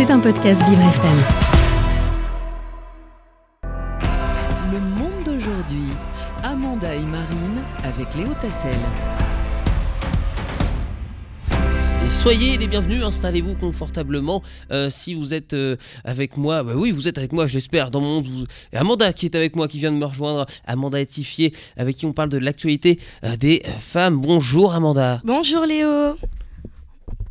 C'est un podcast Vivre FM. Le monde d'aujourd'hui. Amanda et Marine avec Léo Tassel. Et soyez les bienvenus, installez-vous confortablement. Euh, si vous êtes euh, avec moi, bah oui, vous êtes avec moi, j'espère, dans mon monde. vous- Et Amanda qui est avec moi, qui vient de me rejoindre. Amanda Etifier, avec qui on parle de l'actualité euh, des femmes. Bonjour Amanda. Bonjour Léo.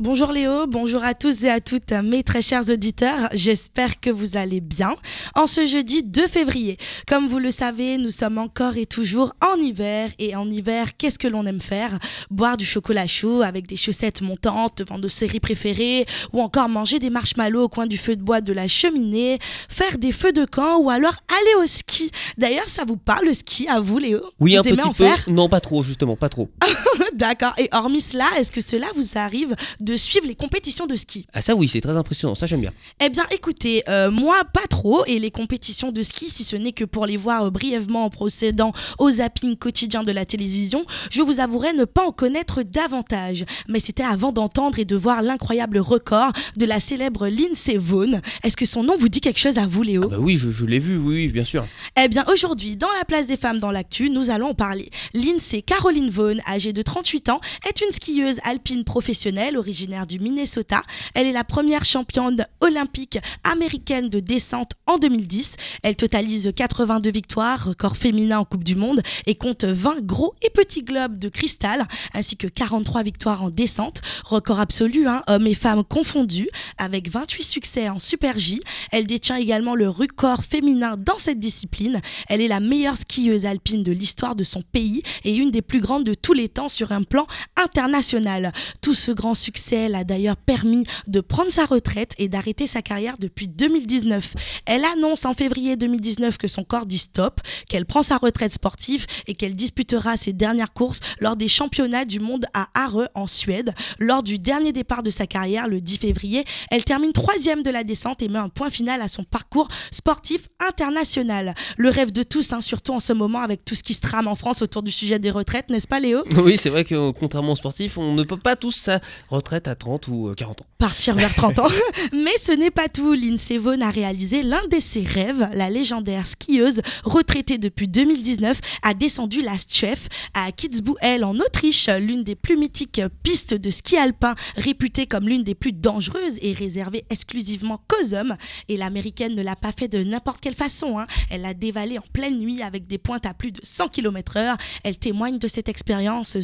Bonjour Léo, bonjour à tous et à toutes mes très chers auditeurs, j'espère que vous allez bien. En ce jeudi 2 février, comme vous le savez, nous sommes encore et toujours en hiver et en hiver, qu'est-ce que l'on aime faire? Boire du chocolat chaud avec des chaussettes montantes devant nos séries préférées ou encore manger des marshmallows au coin du feu de bois de la cheminée, faire des feux de camp ou alors aller au ski. D'ailleurs, ça vous parle le ski à vous Léo? Oui, Vous un petit peu. faire? Non, pas trop, justement, pas trop. D'accord. Et hormis cela, est-ce que cela vous arrive de suivre les compétitions de ski? Ah, ça oui, c'est très impressionnant, ça j'aime bien. Eh bien, écoutez, euh, moi, pas trop. Et les compétitions de ski, si ce n'est que pour les voir euh, brièvement en procédant au zapping quotidien de la télévision, je vous avouerai ne pas en connaître davantage. Mais c'était avant d'entendre et de voir l'incroyable record de la célèbre Lindsey Vonn. Est-ce que son nom vous dit quelque chose à vous, Léo? Ah bah oui, je, je l'ai vu, oui, oui, bien sûr. eh bien, aujourd'hui, dans la place des femmes dans l'actu, nous allons en parler. Lindsay Caroline Vaughn, âgée de 38 ans, est une skieuse alpine professionnelle originaire du Minnesota. Elle est la première championne olympique américaine de descente en 2010. Elle totalise 82 victoires, record féminin en Coupe du Monde, et compte 20 gros et petits globes de cristal, ainsi que 43 victoires en descente. Record absolu, hein, hommes et femmes confondus, avec 28 succès en Super J. Elle détient également le record féminin dans cette discipline. Elle est la meilleure skieuse alpine de l'histoire de son pays et une des plus grandes de tous les temps sur un plan international. Tout ce grand succès l'a d'ailleurs permis de prendre sa retraite et d'arrêter sa carrière depuis 2019. Elle annonce en février 2019 que son corps dit stop, qu'elle prend sa retraite sportive et qu'elle disputera ses dernières courses lors des championnats du monde à Areux en Suède. Lors du dernier départ de sa carrière, le 10 février, elle termine troisième de la descente et met un point final à son parcours sportif international. Le rêve de tous, hein, surtout en ce moment avec tout ce qui se trame en France autour du sujet des retraites, n'est-ce pas Léo? Oui, c'est vrai que euh, contrairement aux sportifs, on ne peut pas tous sa retraite à 30 ou euh, 40 ans. partir vers 30 ans. Mais ce n'est pas tout. Lindsey Vonn a réalisé l'un de ses rêves. La légendaire skieuse, retraitée depuis 2019, a descendu la Stchef à Kitzbühel en Autriche, l'une des plus mythiques pistes de ski alpin, réputée comme l'une des plus dangereuses et réservée exclusivement qu'aux hommes. Et l'américaine ne l'a pas fait de n'importe quelle façon. hein. Elle l'a dévalé en pleine nuit avec des pointes à plus de 100 km/h. Elle témoigne de cette expérience.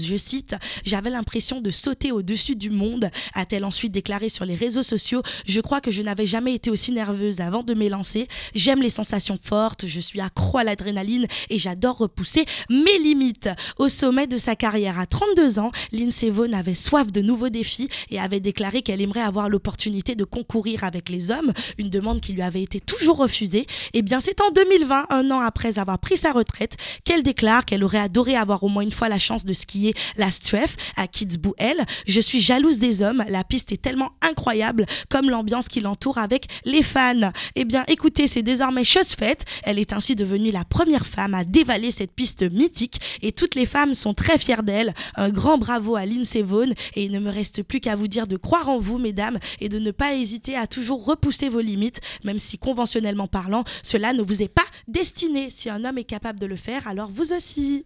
J'avais l'impression de sauter au-dessus du monde, a-t-elle ensuite déclaré sur les réseaux sociaux. Je crois que je n'avais jamais été aussi nerveuse avant de m'élancer. J'aime les sensations fortes, je suis accro à l'adrénaline et j'adore repousser mes limites. Au sommet de sa carrière à 32 ans, Lindsey Vonn avait soif de nouveaux défis et avait déclaré qu'elle aimerait avoir l'opportunité de concourir avec les hommes, une demande qui lui avait été toujours refusée. Et bien c'est en 2020, un an après avoir pris sa retraite, qu'elle déclare qu'elle aurait adoré avoir au moins une fois la chance de skier la Streff à Kitzbühel. Je suis jalouse des hommes, la piste est tellement incroyable comme l'ambiance qui l'entoure avec les fans. Eh bien écoutez, c'est désormais chose faite. Elle est ainsi devenue la première femme à dévaler cette piste mythique et toutes les femmes sont très fières d'elle. Un grand bravo à Lindsey Vonn et il ne me reste plus qu'à vous dire de croire en vous mesdames et de ne pas hésiter à toujours repousser vos limites même si conventionnellement parlant, cela ne vous est pas destiné. Si un homme est capable de le faire, alors vous aussi.